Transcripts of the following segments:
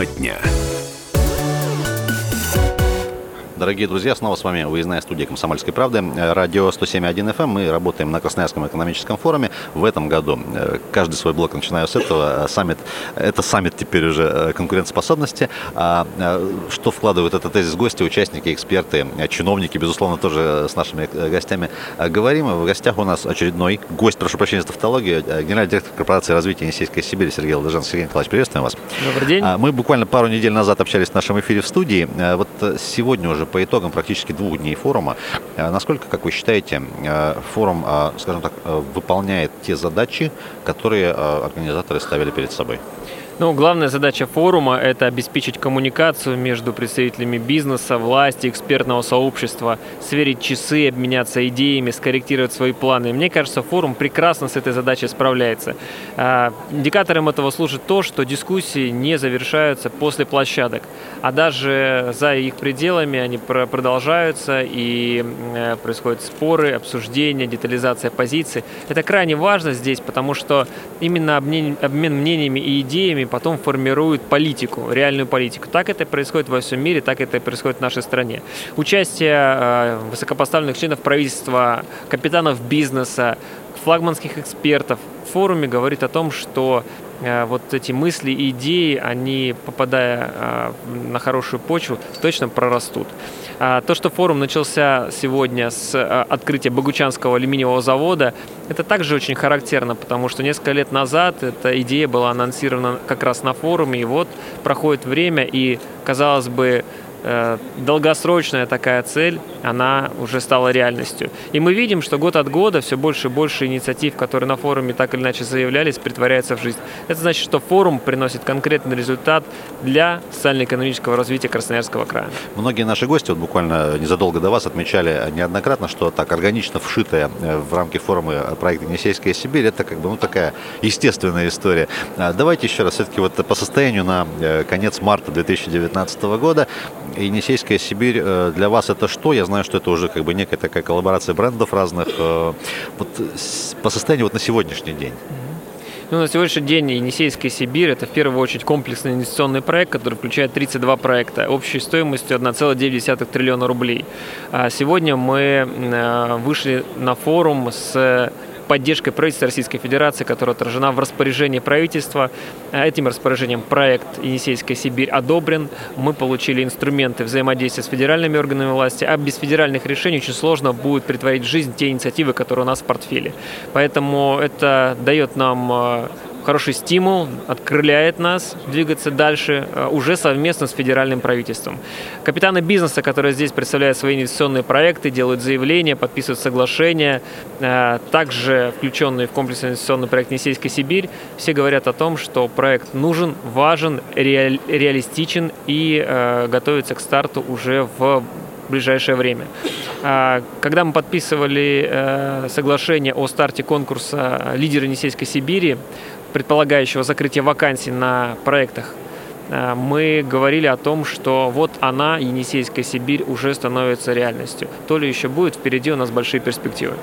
Тема дня. Дорогие друзья, снова с вами выездная студия «Комсомольской правды». Радио 107.1 FM. Мы работаем на Красноярском экономическом форуме. В этом году э, каждый свой блок начинаю с этого. Саммит, это саммит теперь уже э, конкурентоспособности. А, э, что вкладывают этот тезис гости, участники, эксперты, чиновники, безусловно, тоже с нашими гостями говорим. В гостях у нас очередной гость, прошу прощения за тавтологию, генеральный директор корпорации развития Енисейской Сибири Сергей Ладыжан. Сергей Николаевич, приветствуем вас. Добрый день. А, мы буквально пару недель назад общались в нашем эфире в студии. Вот сегодня уже по итогам практически двух дней форума, э, насколько, как вы считаете, э, форум, э, скажем так, выполняет те задачи, которые организаторы ставили перед собой? Ну, главная задача форума – это обеспечить коммуникацию между представителями бизнеса, власти, экспертного сообщества, сверить часы, обменяться идеями, скорректировать свои планы. Мне кажется, форум прекрасно с этой задачей справляется. А, индикатором этого служит то, что дискуссии не завершаются после площадок, а даже за их пределами они продолжаются и э, происходят споры, обсуждения, детализация позиций. Это крайне важно здесь, потому что именно обмен, обмен мнениями и идеями потом формируют политику, реальную политику. Так это происходит во всем мире, так это происходит в нашей стране. Участие э, высокопоставленных членов правительства, капитанов бизнеса, флагманских экспертов в форуме говорит о том, что вот эти мысли и идеи, они, попадая э, на хорошую почву, точно прорастут. А то, что форум начался сегодня с э, открытия Богучанского алюминиевого завода, это также очень характерно, потому что несколько лет назад эта идея была анонсирована как раз на форуме, и вот проходит время, и, казалось бы, Э, долгосрочная такая цель, она уже стала реальностью. И мы видим, что год от года все больше и больше инициатив, которые на форуме так или иначе заявлялись, притворяются в жизнь. Это значит, что форум приносит конкретный результат для социально-экономического развития Красноярского края. Многие наши гости, вот буквально незадолго до вас, отмечали неоднократно, что так органично вшитая э, в рамки форума проект «Енисейская Сибирь» это как бы ну, такая естественная история. А давайте еще раз все-таки вот по состоянию на э, конец марта 2019 года Енисейская Сибирь э, для вас это что? Я знаю, что это уже как бы некая такая коллаборация брендов разных. Э, вот по состоянию вот на сегодняшний день. Ну, на сегодняшний день Енисейская Сибирь – это в первую очередь комплексный инвестиционный проект, который включает 32 проекта общей стоимостью 1,9 триллиона рублей. А сегодня мы э, вышли на форум с поддержкой правительства Российской Федерации, которая отражена в распоряжении правительства. Э, этим распоряжением проект «Енисейская Сибирь» одобрен. Мы получили инструменты взаимодействия с федеральными органами власти, а без федеральных решений очень сложно будет притворить в жизнь те инициативы, которые у нас в портфеле. Поэтому это дает нам э, хороший стимул, открыляет нас двигаться дальше э, уже совместно с федеральным правительством. Капитаны бизнеса, которые здесь представляют свои инвестиционные проекты, делают заявления, подписывают соглашения, э, также включенные в комплексный инвестиционный проект «Несейская Сибирь», все говорят о том, что проект нужен, важен, реалистичен и э, готовится к старту уже в ближайшее время. А, когда мы подписывали соглашение о старте конкурса «Лидеры Енисейской Сибири», предполагающего закрытия вакансий на проектах мы говорили о том, что вот она, Енисейская Сибирь, уже становится реальностью. То ли еще будет, впереди у нас большие перспективы.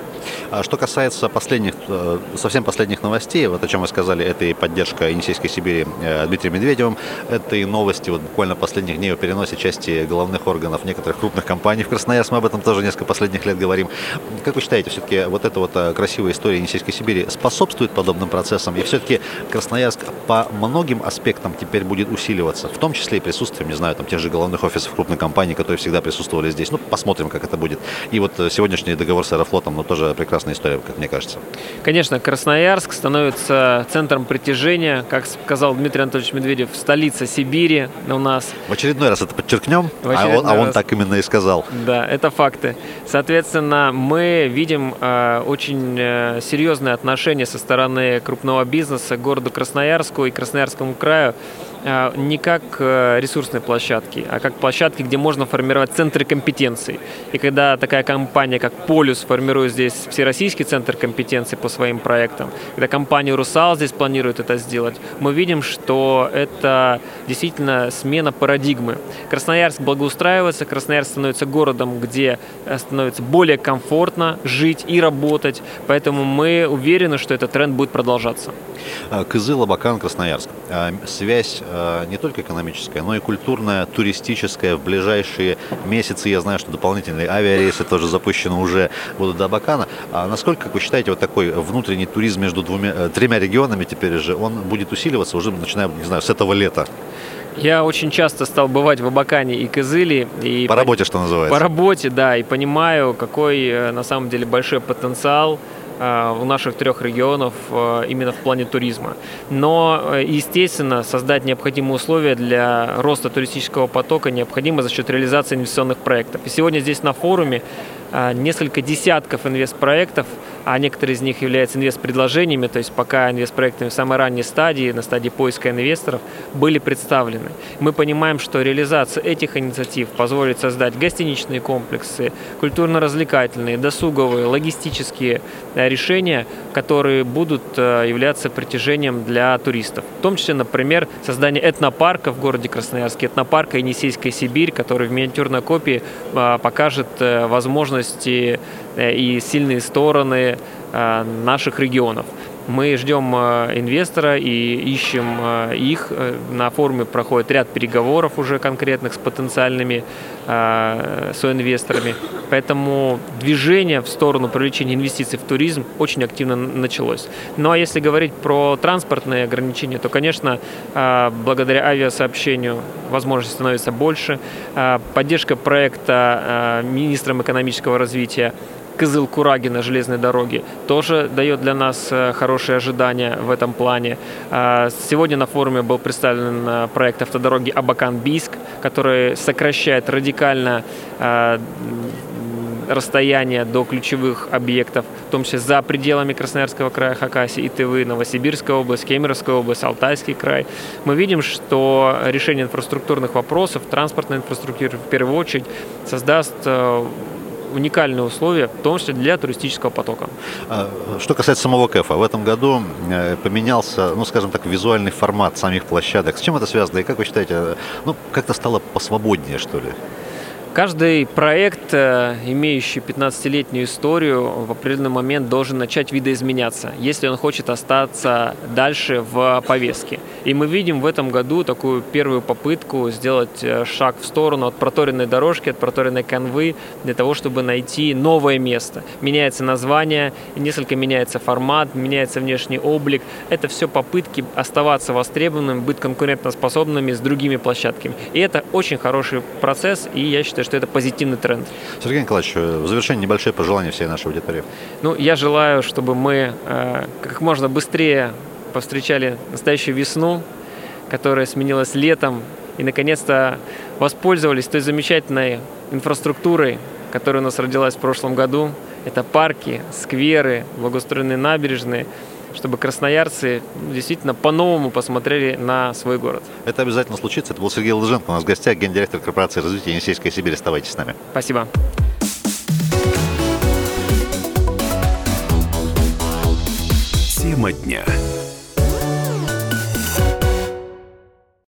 А что касается последних, э, совсем последних новостей, вот о чем вы сказали, это и поддержка Енисейской Сибири э, Дмитрием Медведевым, это и новости вот буквально последних дней о переносе части головных органов некоторых крупных компаний в Красноярск, мы об этом тоже несколько последних лет говорим. Как вы считаете, все-таки вот эта вот красивая история Енисейской Сибири способствует подобным процессам? И все-таки Красноярск по многим аспектам теперь будет усиливаться усиливаться, в том числе и присутствием, не знаю, там тех же головных офисов крупных компаний, которые всегда присутствовали здесь. Ну, посмотрим, как это будет. И вот э, сегодняшний договор с Аэрофлотом, ну, тоже прекрасная история, как мне кажется. Конечно, Красноярск становится центром притяжения, как сказал Дмитрий Анатольевич Медведев, столица Сибири у нас. В очередной раз это подчеркнем, а он, а он так именно и сказал. Да, это факты. Соответственно, мы видим э, очень э, серьезные отношения со стороны крупного бизнеса к городу Красноярску и Красноярскому краю не как э, ресурсные площадки, а как площадки, где можно формировать центры компетенций. И когда такая компания, как Полюс, формирует здесь всероссийский центр компетенций по своим проектам, когда компания Русал здесь планирует это сделать, мы видим, что это действительно смена парадигмы. Красноярск благоустраивается, Красноярск становится городом, где э, становится более комфортно жить и работать, поэтому мы уверены, что этот тренд будет продолжаться. Кызыл, Абакан, Красноярск. Связь э, не только экономическая, но и культурная, туристическая в ближайшие месяцы. Я знаю, что дополнительные авиарейсы тоже запущены уже будут до Абакана. А насколько, как вы считаете, вот такой внутренний туризм между двумя, э, тремя регионами теперь же, он будет усиливаться уже, начиная, не знаю, с этого лета? Я очень часто стал бывать в Абакане и Кызыле. И по работе, что называется? По работе, да, и понимаю, какой э, на самом деле большой потенциал Э, в наших трех регионов э, именно в плане туризма. Но, э, естественно, создать необходимые условия для роста туристического потока необходимо за счет реализации инвестиционных проектов. И сегодня здесь на форуме несколько десятков инвестпроектов, а некоторые из них являются инвестпредложениями, то есть пока инвестпроектами в самой ранней стадии, на стадии поиска инвесторов, были представлены. Мы понимаем, что реализация этих инициатив позволит создать гостиничные комплексы, культурно-развлекательные, досуговые, логистические решения, которые будут э, являться притяжением для туристов. В том числе, например, создание этнопарка в городе Красноярске, этнопарка Енисейская Сибирь, который в миниатюрной копии э, покажет э, возможности и сильные стороны наших регионов. Мы ждем э, инвестора и ищем э, их. Э, на форуме проходит ряд переговоров уже конкретных с потенциальными соинвесторами. Поэтому движение в сторону привлечения инвестиций в туризм очень активно началось. Ну а если говорить про транспортные ограничения, то, конечно, благодаря авиасообщению возможностей становится больше. Поддержка проекта министром экономического развития Кызыл-Кураги на железной дороге тоже дает для нас э, хорошие ожидания в этом плане. Сегодня на форуме был представлен э, проект автодороги Абакан-Бийск, который сокращает радикально э, расстояние до ключевых объектов, в том числе за пределами Красноярского края, Хакасии, Итывы, Новосибирская область, Кемеровская область, Алтайский край. Мы видим, что решение инфраструктурных вопросов, транспортной инфраструктуры в первую очередь создаст уникальные условия, в том числе для туристического потока. А, что касается самого КЭФа, в этом году э, поменялся, ну, скажем так, визуальный формат самих площадок. С чем это связано и как вы считаете, ну, как-то стало посвободнее, что ли? Каждый проект, э, имеющий 15-летнюю историю, в определенный момент должен начать видоизменяться, если он хочет остаться дальше в повестке. И мы видим в этом году такую первую попытку сделать э, шаг в сторону от проторенной дорожки, от проторенной канвы, для того, чтобы найти новое место. Меняется название, несколько меняется формат, меняется внешний облик. Это все попытки оставаться востребованными, быть конкурентоспособными с другими площадками. И это очень хороший процесс, и я считаю, что это позитивный тренд. Сергей Николаевич, в завершение небольшое пожелание всей нашей аудитории. Ну, я желаю, чтобы мы э, как можно быстрее повстречали настоящую весну, которая сменилась летом, и наконец-то воспользовались той замечательной инфраструктурой, которая у нас родилась в прошлом году. Это парки, скверы, благоустроенные набережные – чтобы красноярцы действительно по-новому посмотрели на свой город. Это обязательно случится. Это был Сергей Лыженко у нас в гостях, гендиректор корпорации развития Енисейской Сибири. Оставайтесь с нами. Спасибо. Тема дня.